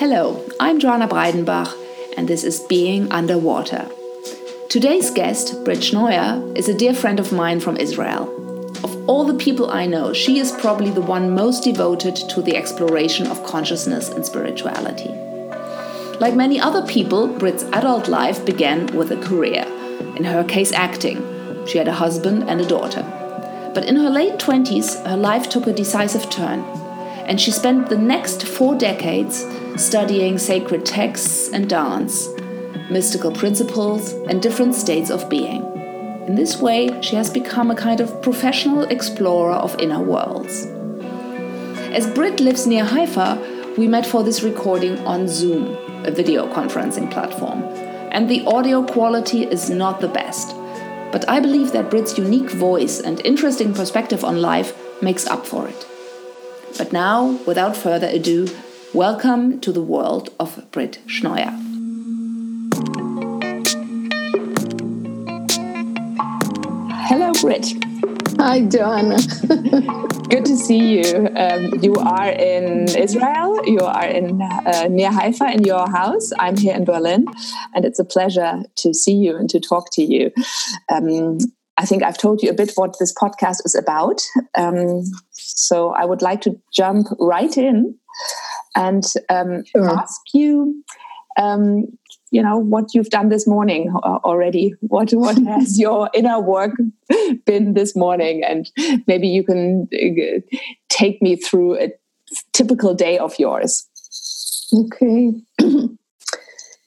Hello, I'm Joanna Breidenbach, and this is Being Underwater. Today's guest, Brit Schneuer, is a dear friend of mine from Israel. Of all the people I know, she is probably the one most devoted to the exploration of consciousness and spirituality. Like many other people, Brit's adult life began with a career, in her case, acting. She had a husband and a daughter. But in her late 20s, her life took a decisive turn, and she spent the next four decades studying sacred texts and dance, mystical principles, and different states of being. In this way, she has become a kind of professional explorer of inner worlds. As Brit lives near Haifa, we met for this recording on Zoom, a video conferencing platform. And the audio quality is not the best. But I believe that Brit's unique voice and interesting perspective on life makes up for it. But now, without further ado, Welcome to the world of Brit Schneuer. Hello, Brit. Hi, Joanna. Good to see you. Um, you are in Israel. You are in uh, near Haifa in your house. I'm here in Berlin, and it's a pleasure to see you and to talk to you. Um, I think I've told you a bit what this podcast is about. Um, so I would like to jump right in and um, sure. ask you, um, you know, what you've done this morning already. What what has your inner work been this morning, and maybe you can uh, take me through a typical day of yours. Okay.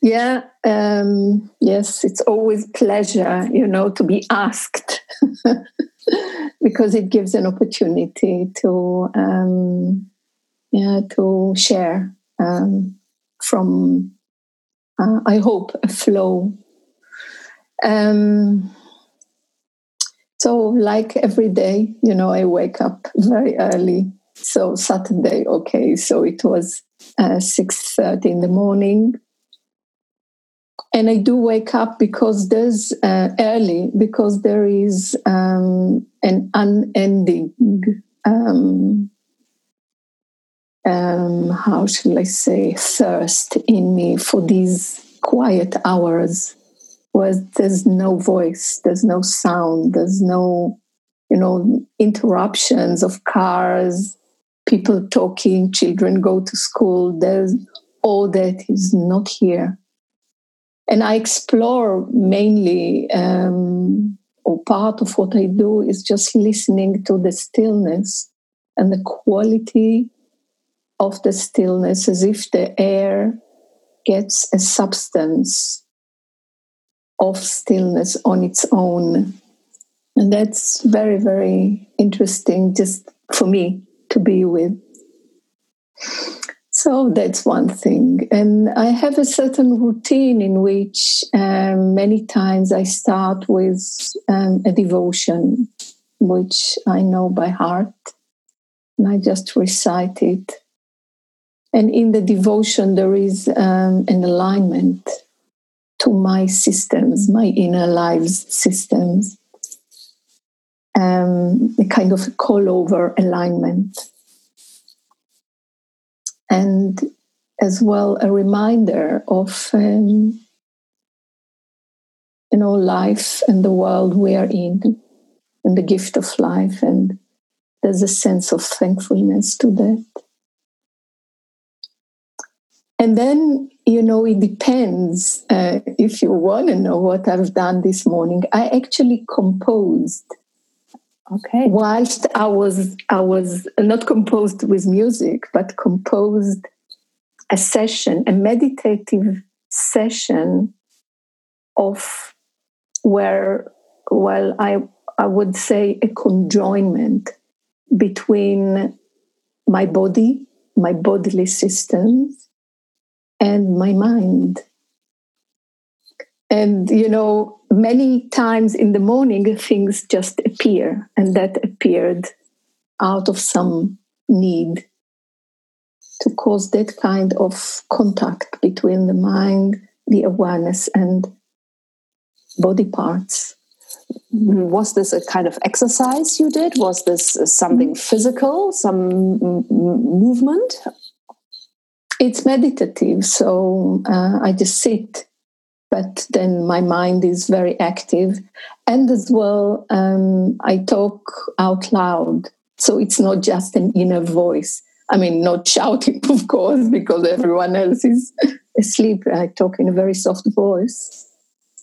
yeah. Um, yes, it's always pleasure, you know, to be asked. because it gives an opportunity to um, yeah, to share um, from, uh, I hope, a flow. Um, so, like every day, you know, I wake up very early. So Saturday, okay, so it was uh, six thirty in the morning, and I do wake up because there's uh, early because there is um, an unending um, um, how shall I say, thirst in me for these quiet hours where there's no voice, there's no sound, there's no, you know, interruptions of cars, people talking, children go to school. There's all that is not here. And I explore mainly, um, or part of what I do is just listening to the stillness and the quality of the stillness as if the air gets a substance of stillness on its own. And that's very, very interesting just for me to be with. So that's one thing. And I have a certain routine in which um, many times I start with um, a devotion, which I know by heart. And I just recite it and in the devotion, there is um, an alignment to my systems, my inner lives systems, um, a kind of call over alignment. And as well, a reminder of um, you know life and the world we are in, and the gift of life, and there's a sense of thankfulness to that. And then, you know, it depends. Uh, if you want to know what I've done this morning, I actually composed. Okay. Whilst I was, I was not composed with music, but composed a session, a meditative session of where, well, I, I would say a conjoinment between my body, my bodily systems, and my mind. And, you know, many times in the morning, things just appear, and that appeared out of some need to cause that kind of contact between the mind, the awareness, and body parts. Was this a kind of exercise you did? Was this something mm. physical, some movement? It's meditative. So uh, I just sit, but then my mind is very active. And as well, um, I talk out loud. So it's not just an inner voice. I mean, not shouting, of course, because everyone else is asleep. I talk in a very soft voice,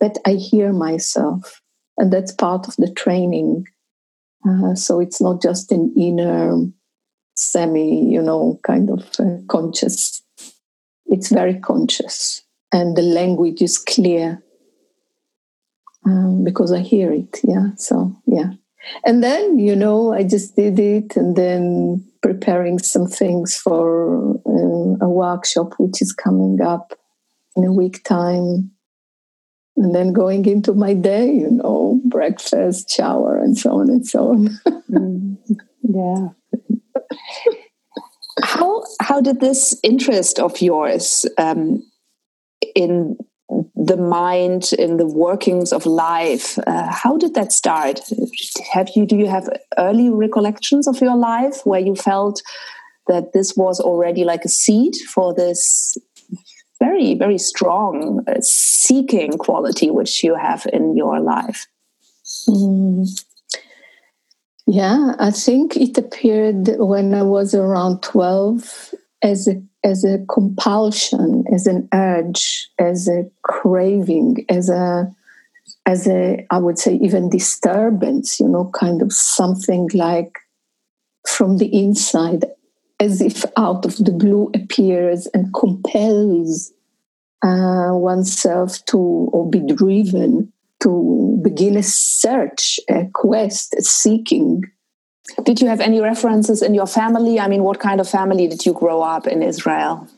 but I hear myself. And that's part of the training. Uh, so it's not just an inner, semi, you know, kind of uh, conscious it's very conscious and the language is clear um, because I hear it. Yeah. So, yeah. And then, you know, I just did it and then preparing some things for uh, a workshop which is coming up in a week time. And then going into my day, you know, breakfast, shower, and so on and so on. mm. Yeah how how did this interest of yours um, in the mind in the workings of life uh, how did that start have you do you have early recollections of your life where you felt that this was already like a seed for this very very strong uh, seeking quality which you have in your life mm. Yeah, I think it appeared when I was around 12 as a, as a compulsion, as an urge, as a craving, as a as a I would say even disturbance, you know, kind of something like from the inside, as if out of the blue appears and compels uh, oneself to or be driven to begin a search, a quest, a seeking. Did you have any references in your family? I mean, what kind of family did you grow up in Israel?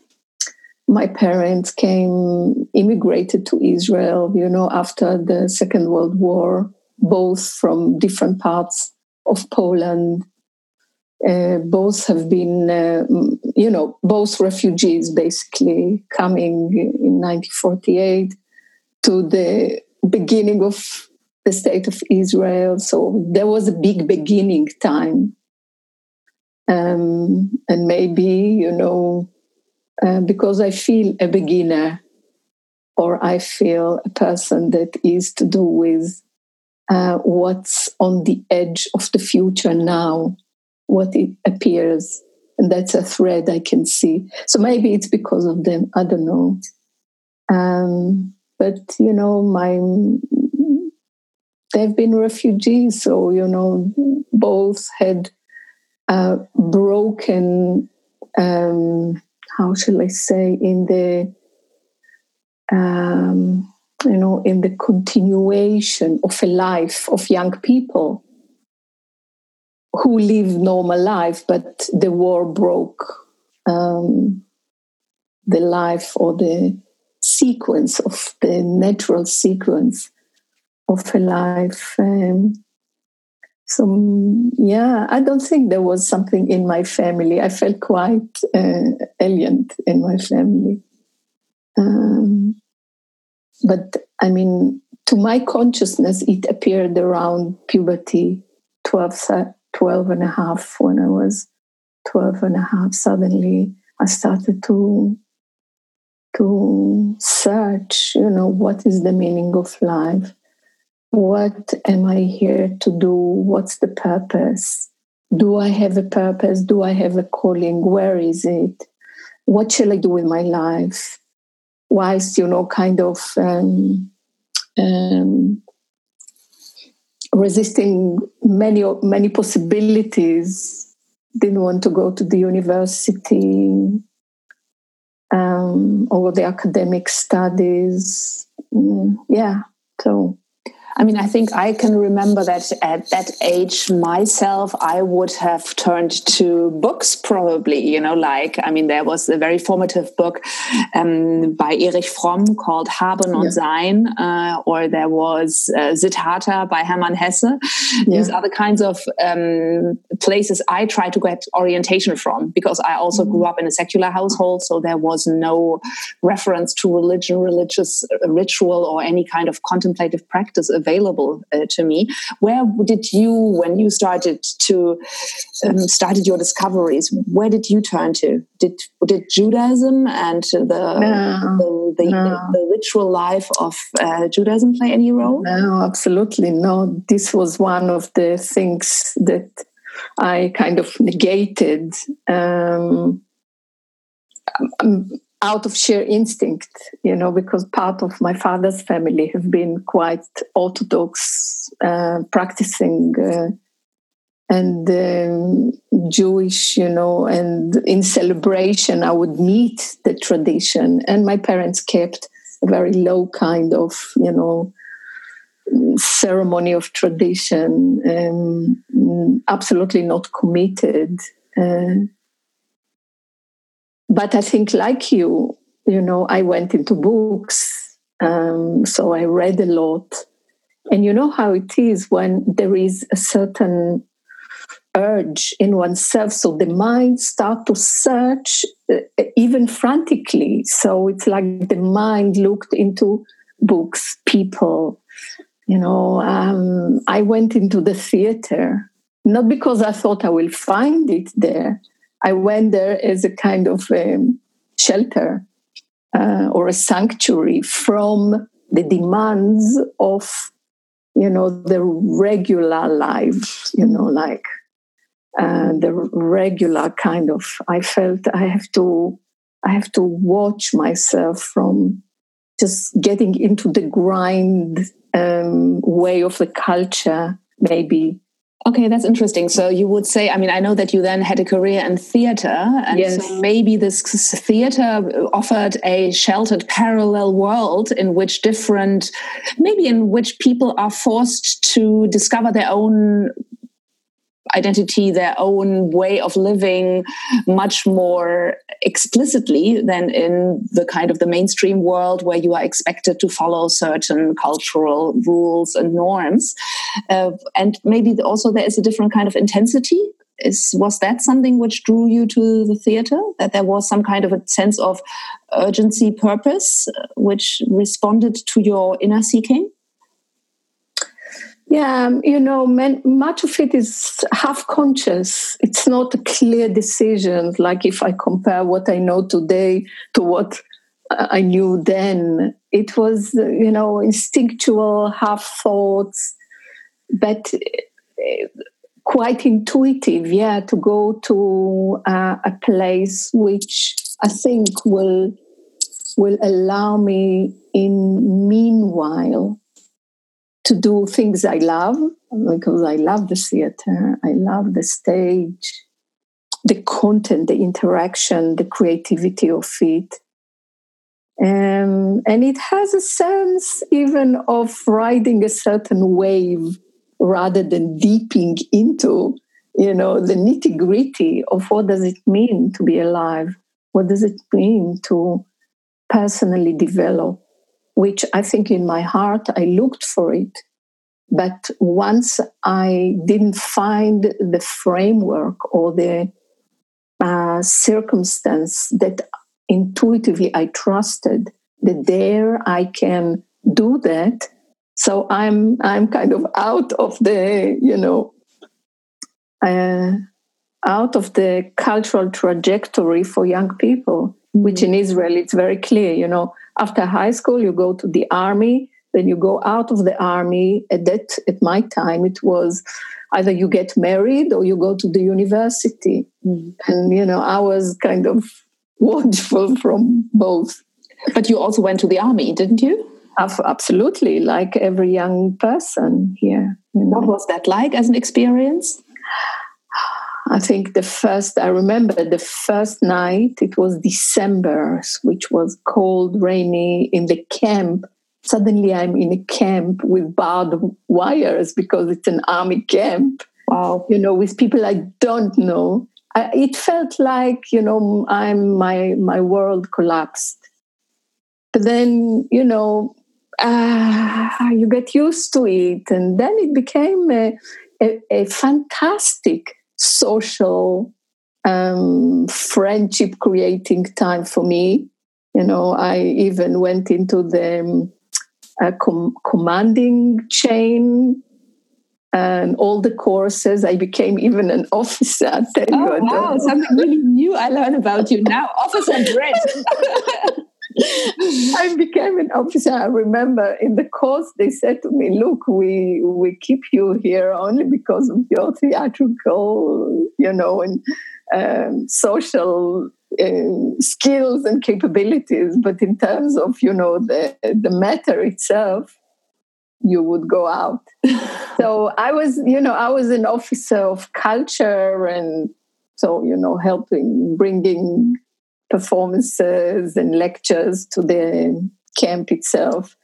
My parents came, immigrated to Israel, you know, after the Second World War, both from different parts of Poland. Uh, both have been, uh, you know, both refugees basically coming in 1948 to the beginning of the state of Israel. So there was a big beginning time. Um, and maybe, you know, uh, because I feel a beginner or I feel a person that is to do with uh, what's on the edge of the future now, what it appears. And that's a thread I can see. So maybe it's because of them. I don't know. Um, but you know my they've been refugees so you know both had uh, broken um, how shall i say in the um, you know in the continuation of a life of young people who live normal life but the war broke um, the life or the sequence of the natural sequence of a life. Um, so yeah, I don't think there was something in my family. I felt quite uh, alien in my family. Um, but I mean, to my consciousness, it appeared around puberty, 12, 12 and a half, when I was 12 and a half. Suddenly, I started to to search, you know, what is the meaning of life? What am I here to do? What's the purpose? Do I have a purpose? Do I have a calling? Where is it? What shall I do with my life? Whilst, you know, kind of um, um, resisting many many possibilities. Didn't want to go to the university um, or the academic studies. Mm, yeah, so I mean, I think I can remember that at that age myself, I would have turned to books probably, you know, like, I mean, there was a very formative book um, by Erich Fromm called Haben und yeah. Sein, uh, or there was uh, Siddhartha by Hermann Hesse. Yeah. These are the kinds of um, places I try to get orientation from because I also grew up in a secular household. So there was no reference to religion, religious uh, ritual, or any kind of contemplative practice available uh, to me. Where did you, when you started to um, started your discoveries, where did you turn to? Did did Judaism and the no, the, the, no. the, ritual life of uh, Judaism play any role? No, absolutely no. This was one of the things that I kind of negated. Um, um out of sheer instinct, you know, because part of my father's family have been quite orthodox, uh, practicing uh, and um, Jewish, you know, and in celebration, I would meet the tradition. And my parents kept a very low kind of, you know, ceremony of tradition, um, absolutely not committed. Uh, but I think, like you, you know, I went into books, um, so I read a lot. And you know how it is when there is a certain urge in oneself, so the mind start to search uh, even frantically. So it's like the mind looked into books, people. You know, um, I went into the theater not because I thought I will find it there, I went there as a kind of um, shelter uh, or a sanctuary from the demands of, you know, the regular life, you know, like uh, the regular kind of. I felt I have to, I have to watch myself from just getting into the grind um, way of the culture, maybe Okay, that's interesting. So you would say, I mean, I know that you then had a career in theater, and yes. so maybe this theater offered a sheltered parallel world in which different, maybe in which people are forced to discover their own identity, their own way of living much more explicitly than in the kind of the mainstream world where you are expected to follow certain cultural rules and norms. Uh, and maybe also there is a different kind of intensity. Is was that something which drew you to the theater? That there was some kind of a sense of urgency purpose uh, which responded to your inner seeking yeah, um, you know, much of it is half conscious. It's not a clear decision. Like if I compare what I know today to what I knew then, it was, you know, instinctual, half thoughts, but uh, quite intuitive. Yeah, to go to uh, a place which I think will will allow me in meanwhile to do things I love because I love the theater, I love the stage, the content, the interaction, the creativity of it. Um, and it has a sense even of riding a certain wave rather than deeping into you know the nitty gritty of what does it mean to be alive what does it mean to personally develop which I think in my heart I looked for it. But once I didn't find the framework or the uh, circumstance that intuitively I trusted, that there I can do that. So I'm I'm kind of out of the you know uh, out of the cultural trajectory for young people, which mm-hmm. in Israel it's very clear. You know, after high school, you go to the army, then you go out of the army. At that, at my time, it was either you get married or you go to the university. Mm. And you know, I was kind of watchful from both. But you also went to the army, didn't you? Absolutely, like every young person here. You know. What was that like as an experience? I think the first, I remember the first night, it was December, which was cold, rainy in the camp. Suddenly I'm in a camp with barbed wires because it's an army camp. Wow. You know, with people I don't know. I, it felt like, you know, I'm my my world collapsed. But then, you know, uh, you get used to it. And then it became a, a, a fantastic social um, friendship creating time for me. You know, I even went into the um, a com- commanding chain and all the courses. I became even an officer. Tell oh, you, wow, something really new I learn about you now. Officer Brit. I became an officer. I remember in the course they said to me, "Look, we we keep you here only because of your theatrical, you know, and um, social uh, skills and capabilities. But in terms of you know the the matter itself, you would go out. so I was, you know, I was an officer of culture and so, you know, helping bringing performances and lectures to the camp itself.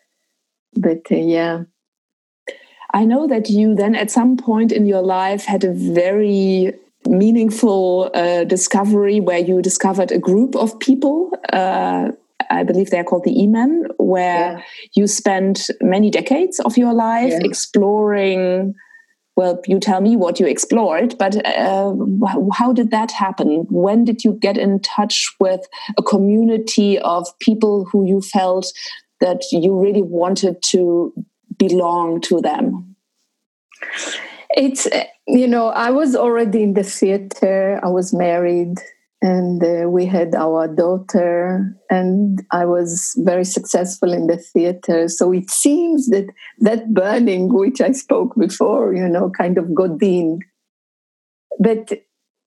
But uh, yeah. I know that you then at some point in your life had a very meaningful uh, discovery where you discovered a group of people uh, I believe they're called the Emin, where yeah. you spent many decades of your life yeah. exploring. Well, you tell me what you explored, but uh, how did that happen? When did you get in touch with a community of people who you felt that you really wanted to belong to them? It's, you know, I was already in the theater, I was married and uh, we had our daughter and i was very successful in the theater. So it seems that that burning which i spoke before you know kind of got in. But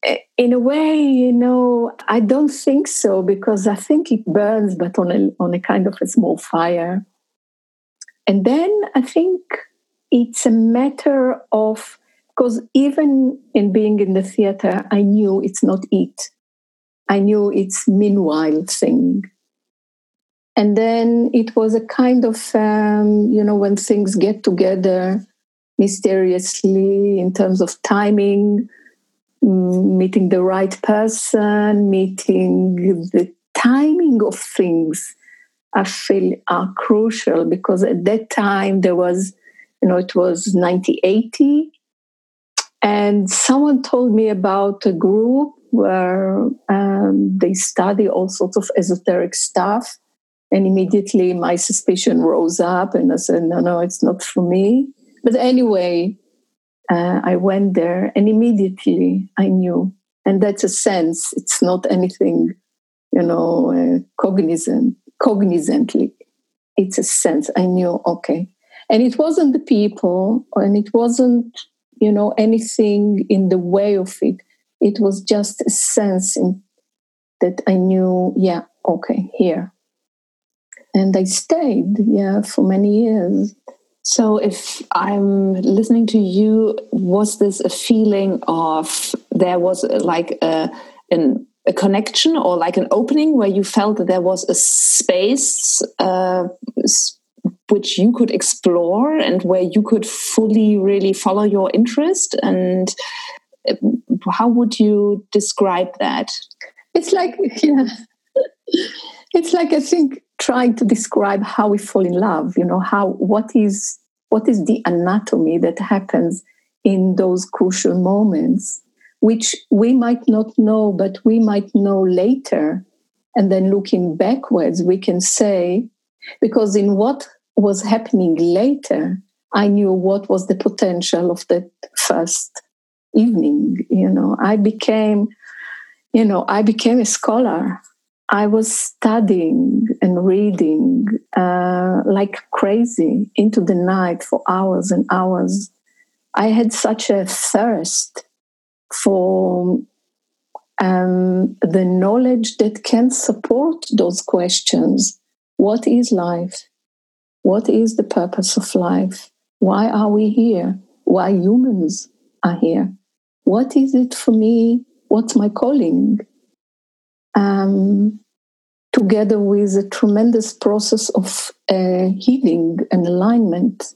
uh, in a way you know i don't think so because i think it burns but on a on a kind of a small fire. And then i think it's a matter of because even in being in the theater i knew it's not it I knew it's meanwhile thing. And then it was a kind of, um, you know, when things get together mysteriously in terms of timing, mm, meeting the right person, meeting the timing of things, I feel are crucial because at that time there was, you know, it was 1980. And someone told me about a group where um, they study all sorts of esoteric stuff. And immediately my suspicion rose up, and I said, No, no, it's not for me. But anyway, uh, I went there, and immediately I knew. And that's a sense, it's not anything, you know, uh, cognizant, cognizantly. It's a sense. I knew, okay. And it wasn't the people, and it wasn't, you know, anything in the way of it it was just a sense in, that I knew, yeah, okay, here. And I stayed, yeah, for many years. So, if I'm listening to you, was this a feeling of there was like a, an, a connection or like an opening where you felt that there was a space uh, which you could explore and where you could fully really follow your interest and how would you describe that? It's like, yeah, it's like I think trying to describe how we fall in love. You know, how what is what is the anatomy that happens in those crucial moments, which we might not know, but we might know later. And then looking backwards, we can say, because in what was happening later, I knew what was the potential of that first evening you know. I became you know i became a scholar. I was studying and reading uh, like crazy into the night for hours and hours. I had such a thirst for um, the knowledge that can support those questions. What is life? What is the purpose of life? Why are we here? Why humans are here what is it for me? What's my calling? Um, together with a tremendous process of uh, healing and alignment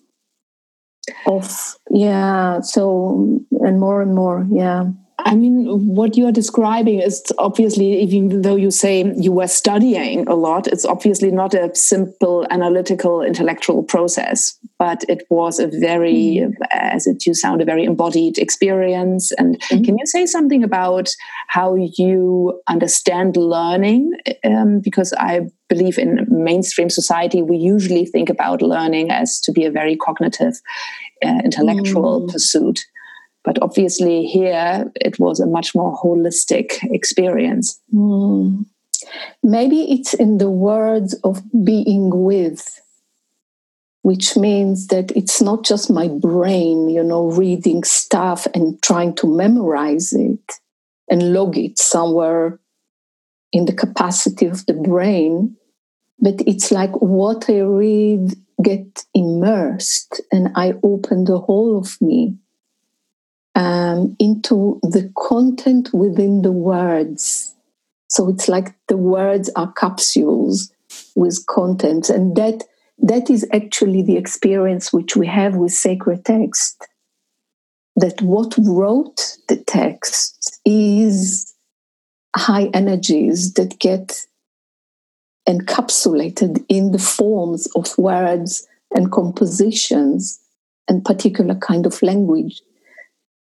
of yeah so and more and more yeah I mean, what you are describing is obviously, even though you say you were studying a lot, it's obviously not a simple analytical intellectual process but it was a very, mm. as it you sound, a very embodied experience. And mm. can you say something about how you understand learning? Um, because I believe in mainstream society, we usually think about learning as to be a very cognitive, uh, intellectual mm. pursuit. But obviously, here it was a much more holistic experience. Mm. Maybe it's in the words of being with, which means that it's not just my brain, you know, reading stuff and trying to memorize it and log it somewhere in the capacity of the brain, but it's like what I read get immersed and I open the whole of me um, into the content within the words so it's like the words are capsules with contents, And that that is actually the experience which we have with sacred text. That what wrote the text is high energies that get encapsulated in the forms of words and compositions and particular kind of language.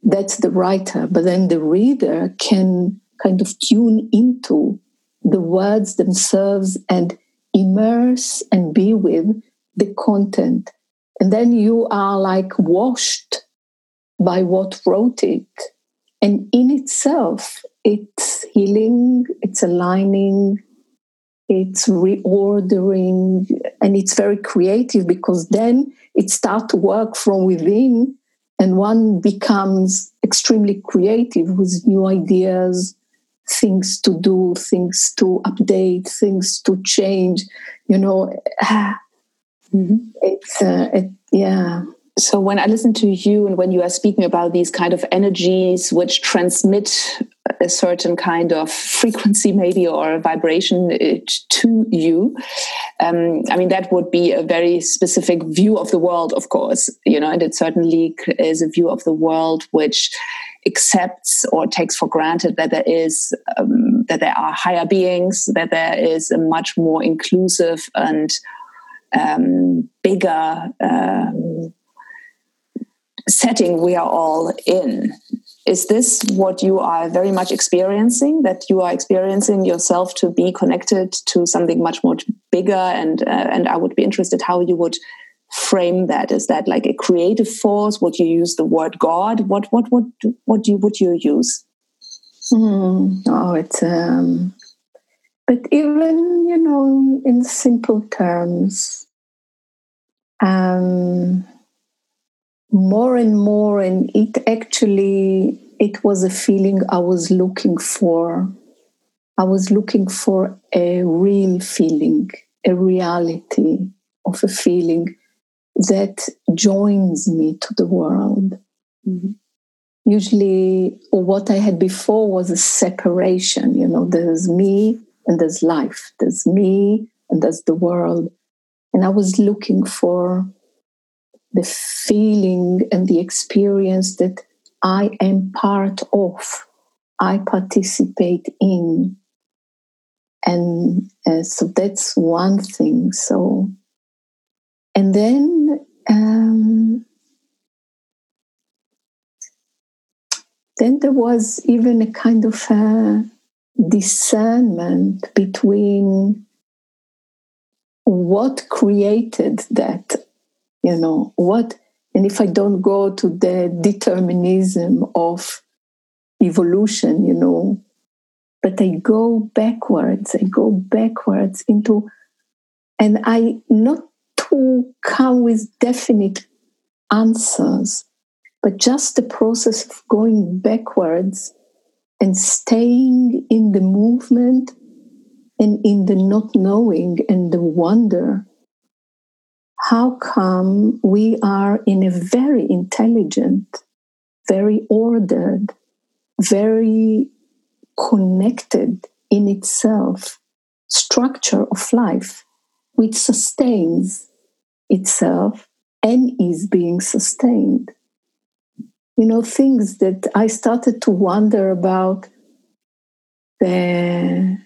That's the writer, but then the reader can kind of tune into the words themselves and immerse and be with the content. And then you are like washed by what wrote it. And in itself, it's healing, it's aligning, it's reordering, and it's very creative because then it starts to work from within and one becomes extremely creative with new ideas, things to do, things to update, things to change. You know, mm-hmm. it's uh, it, yeah. So when I listen to you and when you are speaking about these kind of energies which transmit a certain kind of frequency, maybe or vibration uh, to you, um, I mean that would be a very specific view of the world, of course. You know, and it certainly is a view of the world which accepts or takes for granted that there is um, that there are higher beings, that there is a much more inclusive and um, bigger um, setting we are all in. Is this what you are very much experiencing? That you are experiencing yourself to be connected to something much more bigger, and uh, and I would be interested how you would frame that? Is that like a creative force? Would you use the word God? What what would what do you would you use? Mm, oh, it's um, but even you know in simple terms, um, more and more, and it actually it was a feeling I was looking for. I was looking for a real feeling, a reality of a feeling that joins me to the world. Mm-hmm. Usually, what I had before was a separation. You know, there's me and there's life, there's me and there's the world. And I was looking for the feeling and the experience that I am part of, I participate in. And uh, so that's one thing. So and then um, then there was even a kind of a discernment between what created that, you know, what, and if I don't go to the determinism of evolution, you know, but I go backwards, I go backwards into, and I not to come with definite answers, but just the process of going backwards and staying in the movement and in the not knowing and the wonder. How come we are in a very intelligent, very ordered, very connected in itself structure of life, which sustains itself and is being sustained. You know, things that I started to wonder about the,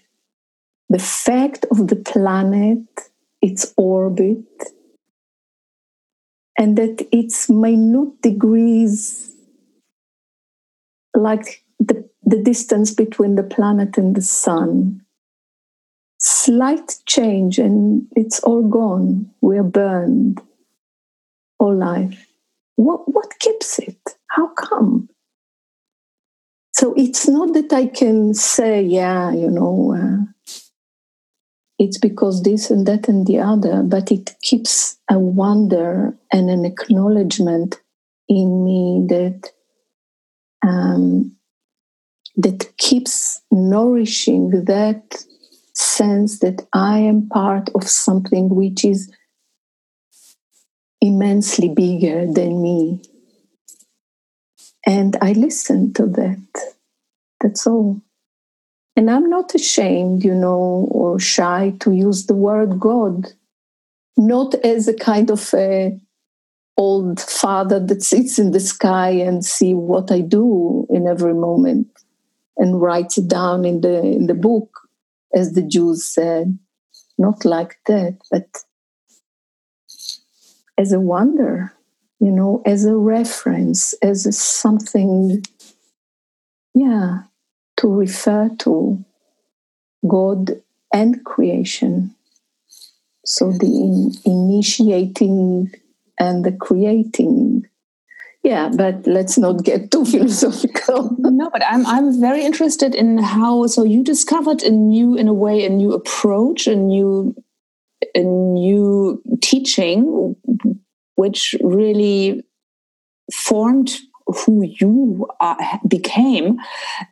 the fact of the planet, its orbit, and that it's minute degrees like the, the distance between the planet and the sun. Slight change and it's all gone. We're burned. All life. What what keeps it? How come? So it's not that i can say yeah you know uh, it's because this and that and the other, but it keeps a wonder and an acknowledgement in me that um, that keeps nourishing that sense that I am part of something which is immensely bigger than me. And I listen to that. That's all. And I'm not ashamed, you know, or shy to use the word God, not as a kind of a old father that sits in the sky and see what I do in every moment and writes it down in the in the book, as the Jews said. Not like that, but as a wonder, you know, as a reference, as a something, yeah, to refer to God and creation. So the in, initiating and the creating. Yeah, but let's not get too philosophical. no, but I'm I'm very interested in how so you discovered a new in a way a new approach, a new a new teaching which really formed who you are, became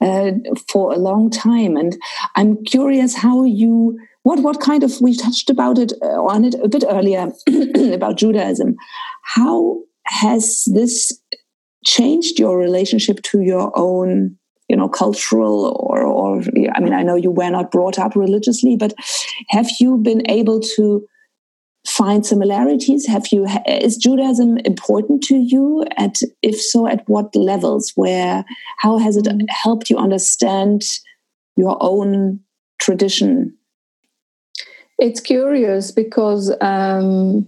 uh, for a long time. And I'm curious how you what what kind of we touched about it uh, on it a bit earlier about Judaism. How has this changed your relationship to your own you know cultural or or i mean i know you were not brought up religiously but have you been able to find similarities? Have you is Judaism important to you? At if so, at what levels? Where how has it mm-hmm. helped you understand your own tradition? It's curious because um,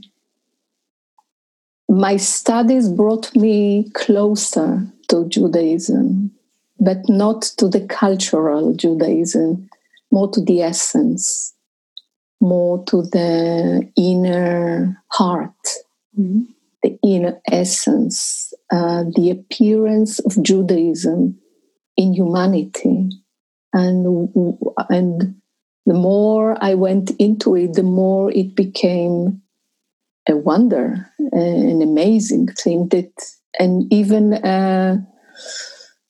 my studies brought me closer to Judaism, but not to the cultural Judaism, more to the essence more to the inner heart, mm-hmm. the inner essence, uh, the appearance of Judaism in humanity. And, and the more I went into it, the more it became a wonder, an amazing thing that, and even uh,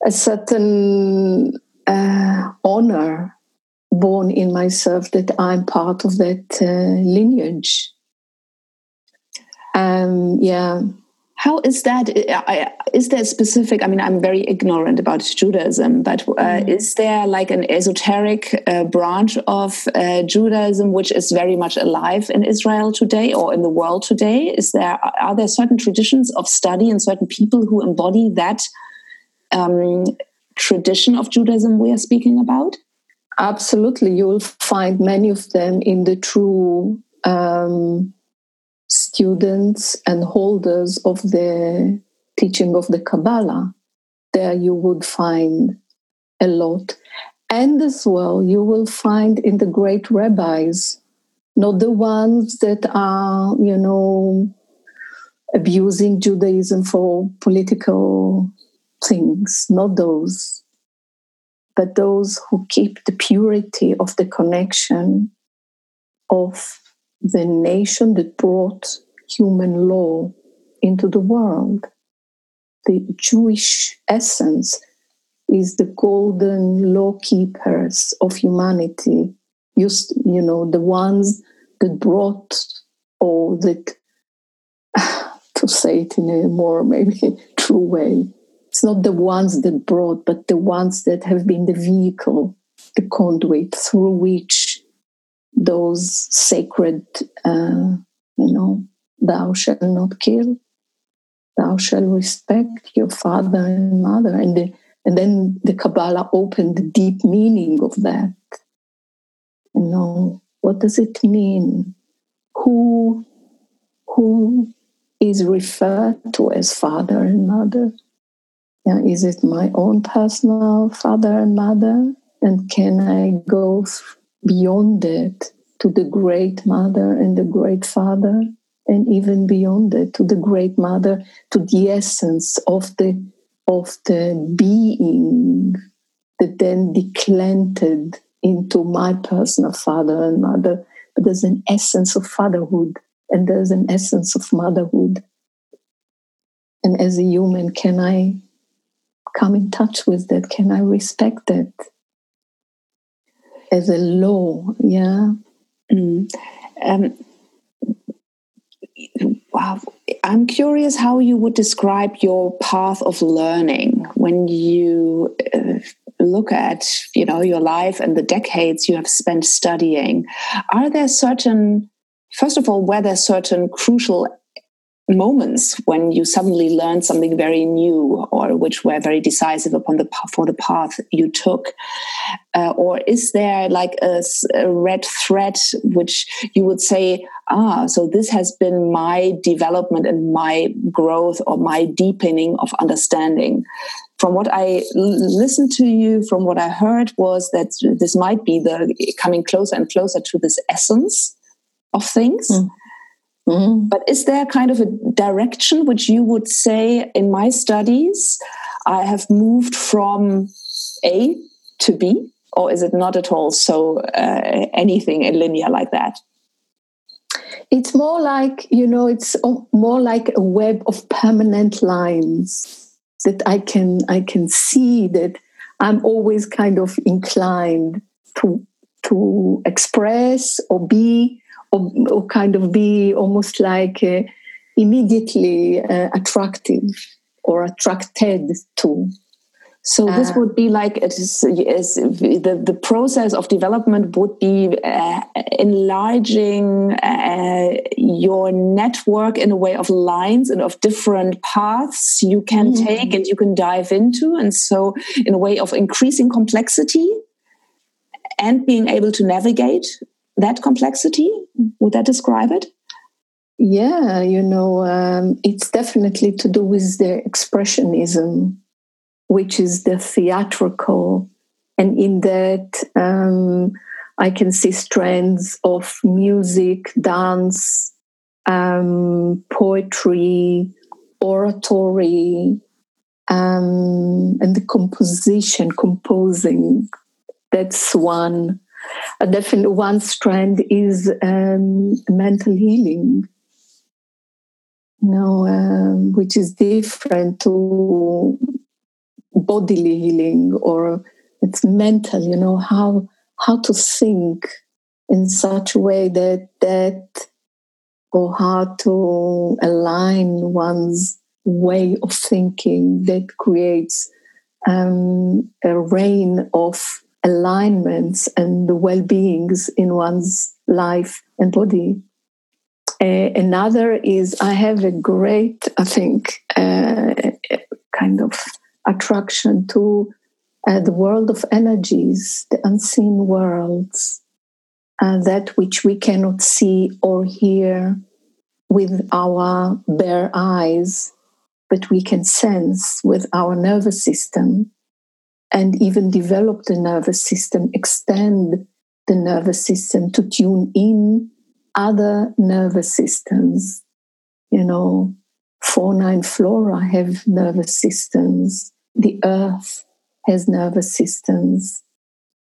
a certain uh, honor born in myself that I'm part of that uh, lineage. Um, yeah. How is that? Is there specific? I mean, I'm very ignorant about Judaism, but uh, mm. is there like an esoteric uh, branch of uh, Judaism which is very much alive in Israel today or in the world today? Is there are there certain traditions of study and certain people who embody that um, tradition of Judaism we are speaking about? Absolutely, you will find many of them in the true um, students and holders of the teaching of the Kabbalah. There you would find a lot. And as well, you will find in the great rabbis, not the ones that are, you know, abusing Judaism for political things, not those but those who keep the purity of the connection of the nation that brought human law into the world. The Jewish essence is the golden law keepers of humanity. Just, you know, the ones that brought or that, to say it in a more maybe true way, not the ones that brought, but the ones that have been the vehicle, the conduit through which those sacred, uh, you know, thou shalt not kill, thou shalt respect your father and mother, and the, and then the Kabbalah opened the deep meaning of that. You know, what does it mean? Who who is referred to as father and mother? Is it my own personal father and mother? And can I go beyond that to the great mother and the great father? And even beyond that to the great mother, to the essence of the of the being that then declanted into my personal father and mother. But there's an essence of fatherhood and there's an essence of motherhood. And as a human, can I come in touch with that? Can I respect that as a law? Yeah. Mm. Um, wow. I'm curious how you would describe your path of learning when you uh, look at you know your life and the decades you have spent studying. Are there certain, first of all, were there certain crucial moments when you suddenly learned something very new or which were very decisive upon the for the path you took. Uh, or is there like a, a, red thread which you would say ah so this has been my development and my growth or my deepening of understanding. From what i listened to you from what i heard was that this might be the coming closer and closer to this essence of things. Mm Mm. But is there kind of a direction which you would say in my studies, I have moved from A to B? Or is it not at all so uh, anything in linear like that? It's more like, you know, it's more like a web of permanent lines that I can I can see that I'm always kind of inclined to to express or be or, or kind of be almost like uh, immediately uh, attractive or attracted to. So this uh, would be like it is, is, the the process of development would be uh, enlarging uh, your network in a way of lines and of different paths you can mm-hmm. take and you can dive into, and so in a way of increasing complexity and being able to navigate that complexity? Would that describe it? Yeah, you know, um, it's definitely to do with the expressionism, which is the theatrical. And in that, um, I can see strands of music, dance, um, poetry, oratory, um, and the composition, composing. That's one a definite one strand is um, mental healing. You know um, which is different to bodily healing or it's mental you know how how to think in such a way that that or how to align one's way of thinking that creates um, a rain of alignments and the well-beings in one's life and body. Uh, another is I have a great, I think, uh, kind of attraction to uh, the world of energies, the unseen worlds, uh, that which we cannot see or hear with our bare eyes, but we can sense with our nervous system and even develop the nervous system, extend the nervous system to tune in other nervous systems. You know, fauna and flora have nervous systems. The earth has nervous systems.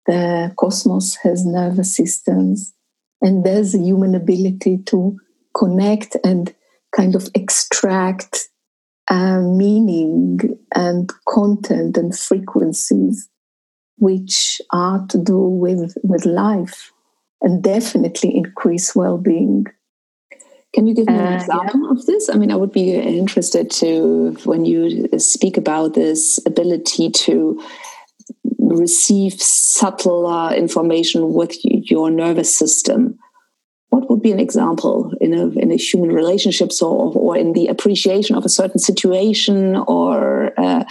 The cosmos has nervous systems. And there's a human ability to connect and kind of extract uh, meaning and content and frequencies which are to do with, with life and definitely increase well-being can you give me an uh, example yeah. of this? I mean, I would be interested to, when you speak about this ability to receive subtler information with your nervous system what would be an example in a in a human relationship or or in the appreciation of a certain situation or uh,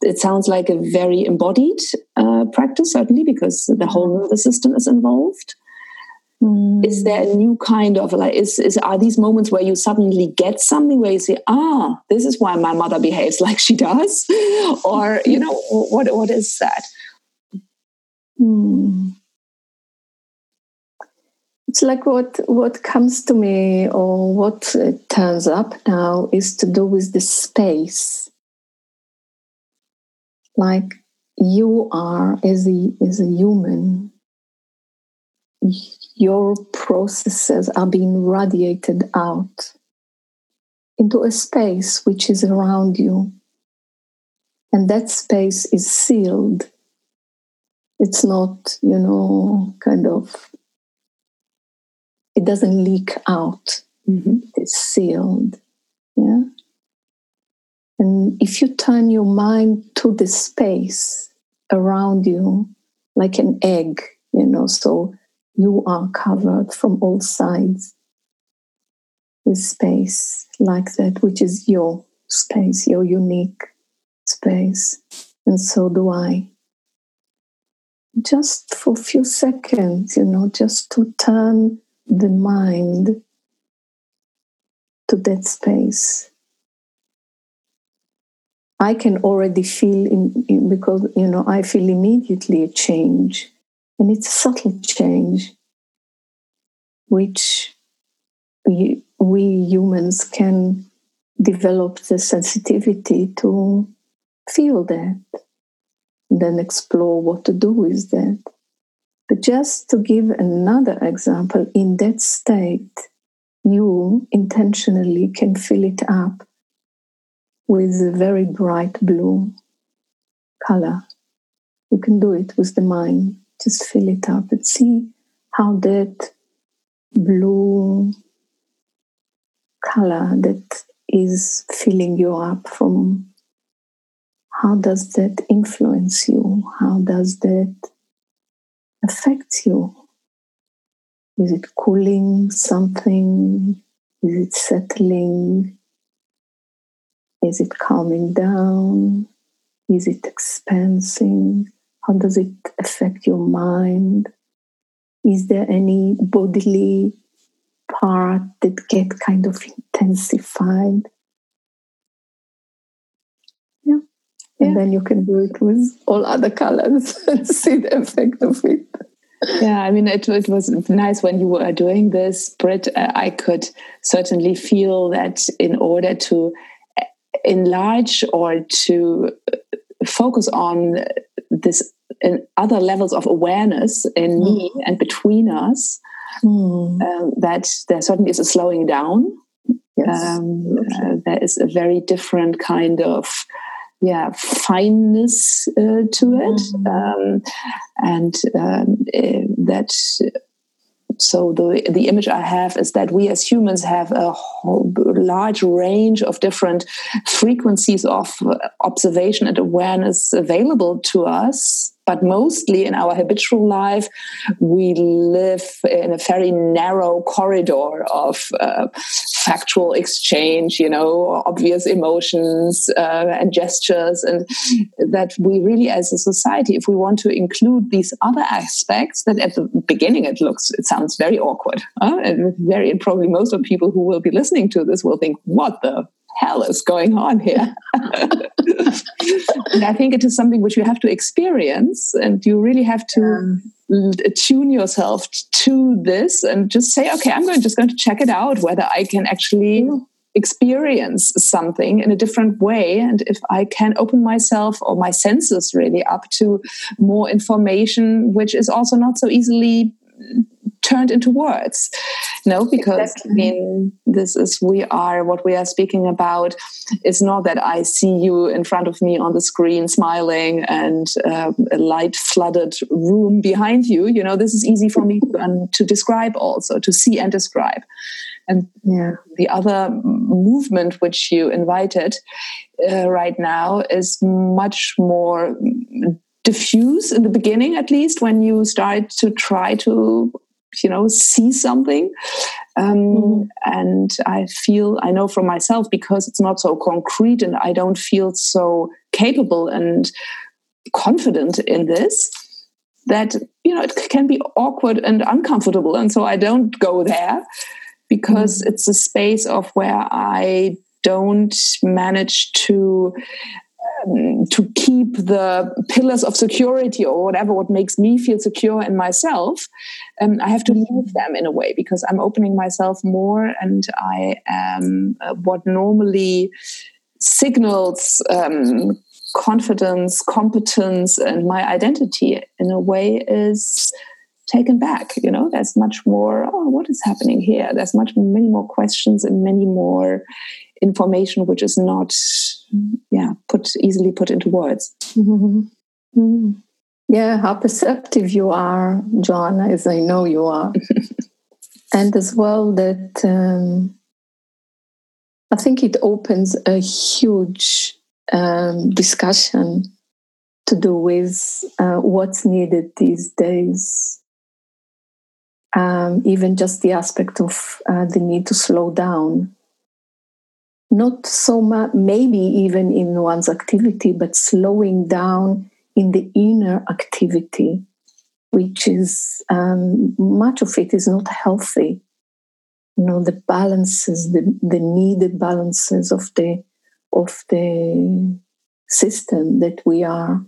it sounds like a very embodied uh, practice certainly because the whole nervous system is involved mm. mm. is there a new kind of like is, is are these moments where you suddenly get something where you say ah this is why my mother behaves like she does or you know what what is that hmm. It's like what what comes to me or what uh, turns up now is to do with the space like you are as a as a human your processes are being radiated out into a space which is around you. And that space is sealed. It's not, you know, kind of, it doesn't leak out. Mm-hmm. It's sealed. Yeah. And if you turn your mind to the space around you, like an egg, you know, so you are covered from all sides with space like that, which is your space, your unique space. And so do I. Just for a few seconds, you know, just to turn the mind to that space. I can already feel in, in because you know I feel immediately a change and it's a subtle change, which we, we humans can develop the sensitivity to feel that, and then explore what to do with that. But just to give another example, in that state, you intentionally can fill it up with a very bright blue color. You can do it with the mind just fill it up and see how that blue color that is filling you up from how does that influence you how does that affect you? Is it cooling something? Is it settling? Is it calming down? Is it expanding how does it affect your mind? Is there any bodily part that get kind of intensified? Yeah. And yeah. then you can do it with all other colors and see the effect of it. Yeah, I mean, it, it was nice when you were doing this, Brit. Uh, I could certainly feel that in order to uh, enlarge or to uh, focus on this in other levels of awareness in mm. me and between us mm. uh, that there certainly is a slowing down yes. um, uh, there is a very different kind of yeah fineness uh, to it mm. um, and um, eh, that so the the image I have is that we as humans have a whole, large range of different frequencies of observation and awareness available to us but mostly in our habitual life, we live in a very narrow corridor of uh, factual exchange, you know, obvious emotions uh, and gestures. And that we really, as a society, if we want to include these other aspects, that at the beginning it looks, it sounds very awkward. Uh, and very, and probably most of the people who will be listening to this will think, what the hell is going on here? and I think it is something which you have to experience and you really have to yeah. tune yourself to this and just say, okay, I'm going, just going to check it out whether I can actually experience something in a different way and if I can open myself or my senses really up to more information, which is also not so easily turned into words no because exactly. i mean this is we are what we are speaking about it's not that i see you in front of me on the screen smiling and uh, a light flooded room behind you you know this is easy for me to, um, to describe also to see and describe and yeah. the other movement which you invited uh, right now is much more diffuse in the beginning at least when you start to try to you know see something um, mm. and i feel i know from myself because it's not so concrete and i don't feel so capable and confident in this that you know it can be awkward and uncomfortable and so i don't go there because mm. it's a space of where i don't manage to to keep the pillars of security or whatever what makes me feel secure in myself um, i have to move them in a way because i'm opening myself more and i am uh, what normally signals um, confidence, competence, and my identity in a way is taken back. You know, there's much more, oh, what is happening here? There's much, many more questions and many more information which is not, yeah, put easily put into words. Mm-hmm. Mm-hmm. Yeah, how perceptive you are, Joanna, as I know you are. and as well that um, I think it opens a huge um, discussion to do with uh, what's needed these days. Um, even just the aspect of uh, the need to slow down. Not so much, maybe even in one's activity, but slowing down in the inner activity, which is um, much of it is not healthy. You know, the balances, the, the needed balances of the of the system that we are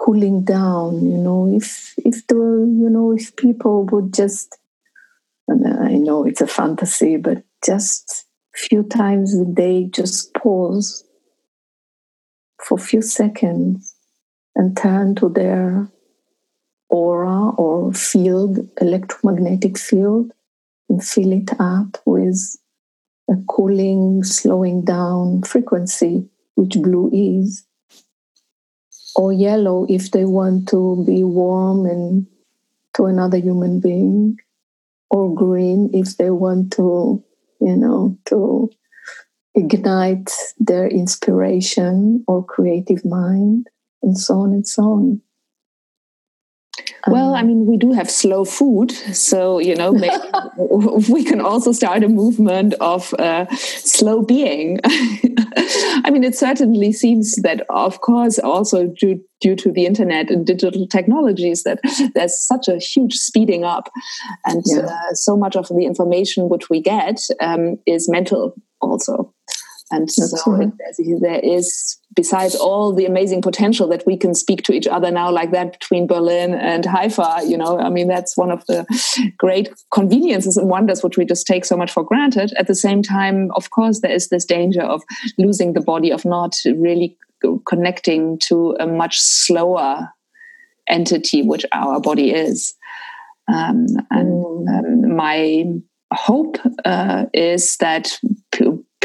cooling down you know if if the you know if people would just i know it's a fantasy but just few times a day just pause for a few seconds and turn to their aura or field electromagnetic field and fill it up with a cooling, slowing down frequency, which blue is, or yellow if they want to be warm and to another human being, or green if they want to, you know, to ignite their inspiration or creative mind, and so on and so on. Well, I mean, we do have slow food, so you know, we can also start a movement of uh, slow being. I mean, it certainly seems that, of course, also due due to the internet and digital technologies, that there's such a huge speeding up, and yeah. uh, so much of the information which we get um, is mental also. And That's so there is, besides all the amazing potential that we can speak to each other now like that between Berlin and Haifa, you know, I mean, that's one of the great conveniences and wonders which we just take so much for granted. At the same time, of course, there is this danger of losing the body, of not really connecting to a much slower entity, which our body is. Um, and mm. um, my hope uh, is that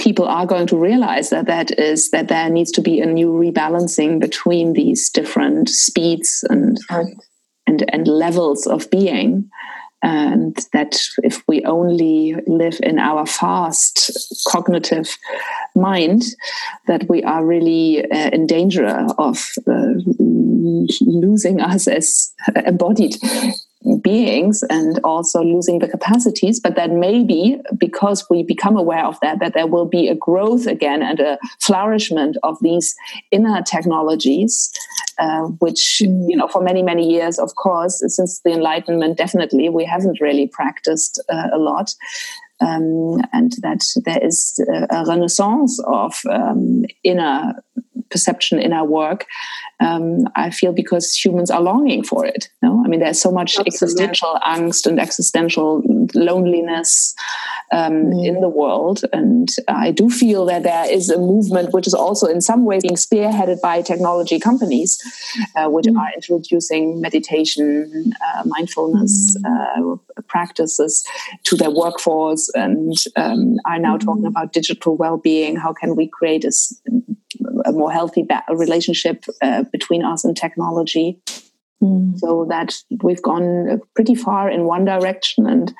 people are going to realize that that is that there needs to be a new rebalancing between these different speeds and and and levels of being. And that if we only live in our fast cognitive mind that we are really uh, in danger of uh, losing us as embodied beings and also losing the capacities but that maybe because we become aware of that that there will be a growth again and a flourishment of these inner technologies uh, which mm. you know for many many years of course since the enlightenment definitely we haven't really practiced uh, a lot um, and that there is a renaissance of um, inner perception in our work um, i feel because humans are longing for it no i mean there's so much Absolutely. existential angst and existential loneliness um, mm. in the world and i do feel that there is a movement which is also in some ways being spearheaded by technology companies uh, which mm. are introducing meditation uh, mindfulness mm. uh, practices to their workforce and um, are now talking mm. about digital well-being how can we create a a more healthy ba- relationship uh, between us and technology. Mm. So that we've gone pretty far in one direction, and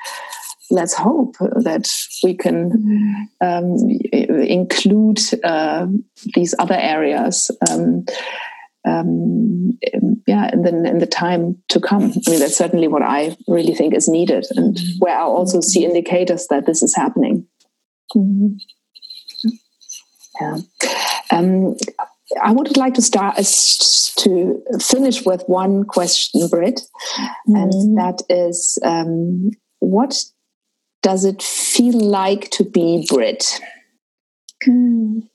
let's hope that we can um, include uh, these other areas. Um, um, yeah, in the, in the time to come. I mean, that's certainly what I really think is needed, and where I also see indicators that this is happening. Mm-hmm. Yeah. Um, I would like to start to finish with one question, Britt, mm-hmm. and that is, um, what does it feel like to be Brit? Mm.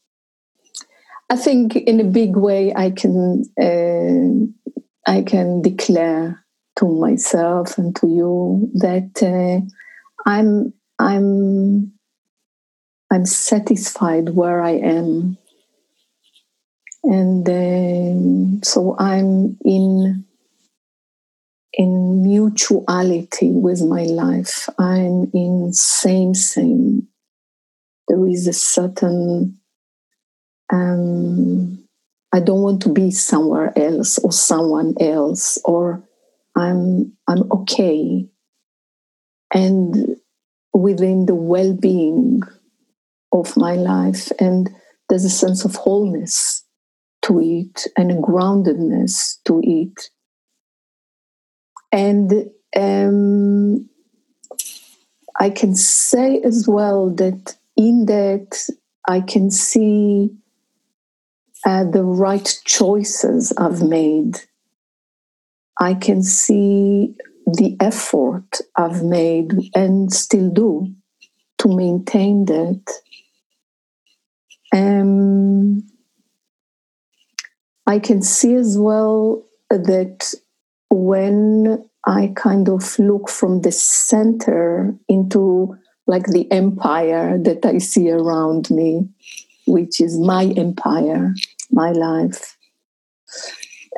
I think in a big way I can uh, I can declare to myself and to you that uh, I'm I'm I'm satisfied where I am, and uh, so I'm in in mutuality with my life. I'm in same same. There is a certain um, I don't want to be somewhere else or someone else, or I'm I'm okay. And within the well-being of my life, and there's a sense of wholeness to it and a groundedness to it. And um, I can say as well that in that I can see uh, the right choices I've made. I can see the effort I've made and still do to maintain that. Um, I can see as well that when I kind of look from the center into like the empire that I see around me, which is my empire, my life.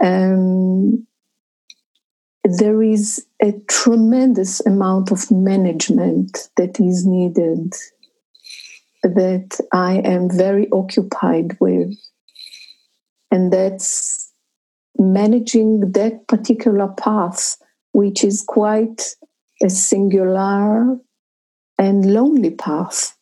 Um, there is a tremendous amount of management that is needed that I am very occupied with. And that's managing that particular path, which is quite a singular and lonely path.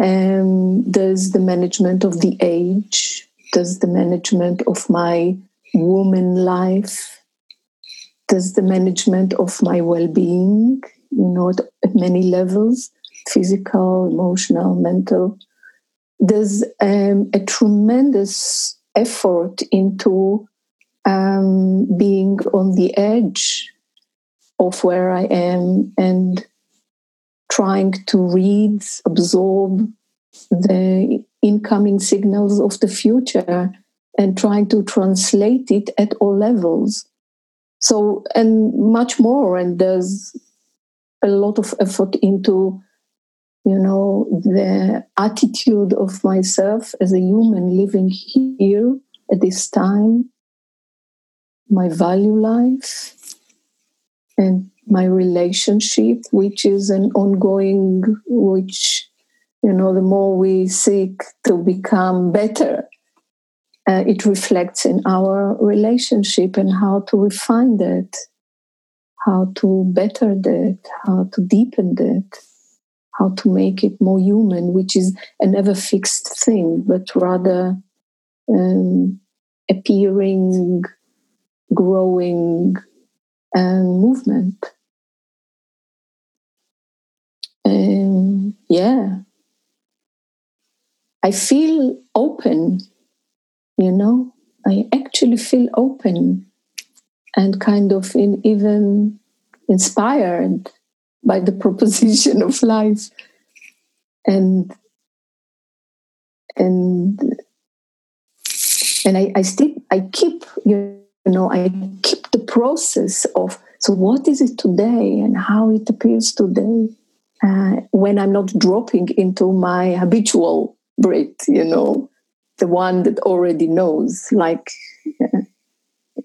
Um, there's the management of the age, there's the management of my woman life, there's the management of my well being, you know, at many levels physical, emotional, mental. There's um, a tremendous effort into um, being on the edge of where I am and trying to read, absorb the incoming signals of the future and trying to translate it at all levels. So, and much more. And there's a lot of effort into, you know, the attitude of myself as a human living here at this time, my value life, and my relationship, which is an ongoing, which, you know, the more we seek to become better, uh, it reflects in our relationship and how to refine that, how to better that, how to deepen that, how to make it more human, which is a never fixed thing, but rather um, appearing, growing, and movement. Um, yeah, I feel open, you know, I actually feel open and kind of in, even inspired by the proposition of life and and and I, I still I keep you know I keep the process of so what is it today and how it appears today uh, when I'm not dropping into my habitual Britt, you know, the one that already knows, like uh,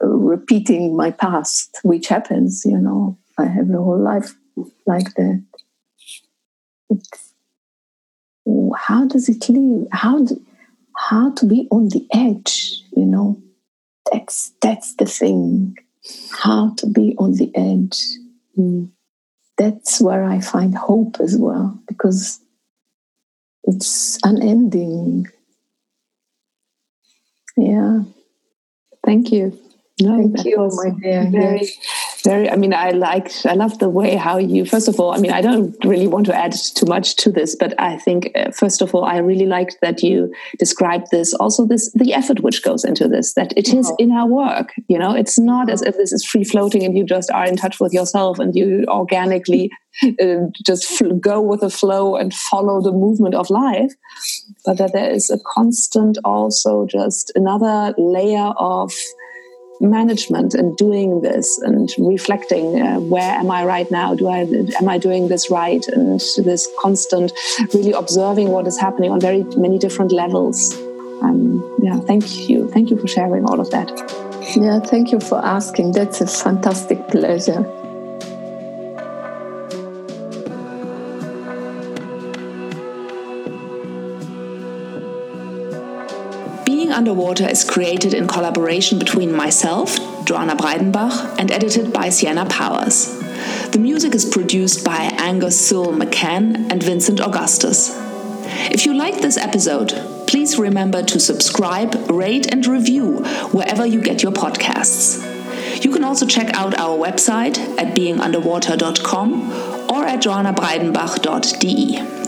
repeating my past, which happens, you know, I have a whole life like that. It's, how does it live? How do, how to be on the edge, you know? That's that's the thing. How to be on the edge. Mm that's where I find hope as well, because it's unending. Yeah. Thank you. No, Thank you, my dear. Very, very i mean i like i love the way how you first of all i mean i don't really want to add too much to this but i think uh, first of all i really liked that you described this also this the effort which goes into this that it is oh. in our work you know it's not as if this is free floating and you just are in touch with yourself and you organically uh, just go with the flow and follow the movement of life but that there is a constant also just another layer of management and doing this and reflecting uh, where am i right now? Do i am i doing this right? And this constant really observing what is happening on very many different levels. Um, yeah thank you. Thank you for sharing all of that. Yeah thank you for asking. That's a fantastic pleasure Underwater is created in collaboration between myself, Joanna Breidenbach, and edited by Sienna Powers. The music is produced by Angus Sewell McCann and Vincent Augustus. If you like this episode, please remember to subscribe, rate, and review wherever you get your podcasts. You can also check out our website at beingunderwater.com or at joannabreidenbach.de.